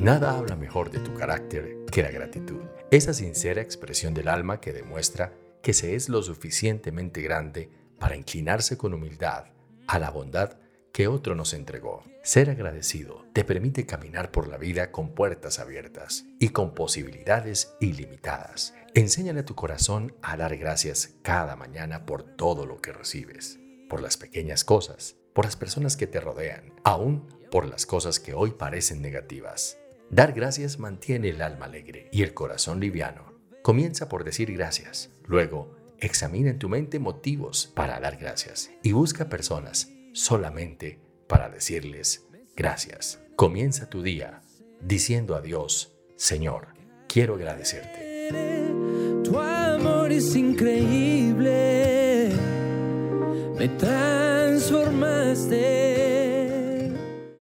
Nada habla mejor de tu carácter que la gratitud. Esa sincera expresión del alma que demuestra que se es lo suficientemente grande para inclinarse con humildad a la bondad que otro nos entregó. Ser agradecido te permite caminar por la vida con puertas abiertas y con posibilidades ilimitadas. Enséñale a tu corazón a dar gracias cada mañana por todo lo que recibes, por las pequeñas cosas, por las personas que te rodean, aún por las cosas que hoy parecen negativas. Dar gracias mantiene el alma alegre y el corazón liviano. Comienza por decir gracias, luego examina en tu mente motivos para dar gracias y busca personas solamente para decirles gracias. Comienza tu día diciendo a Dios, Señor, quiero agradecerte. Tu amor es increíble, me transformaste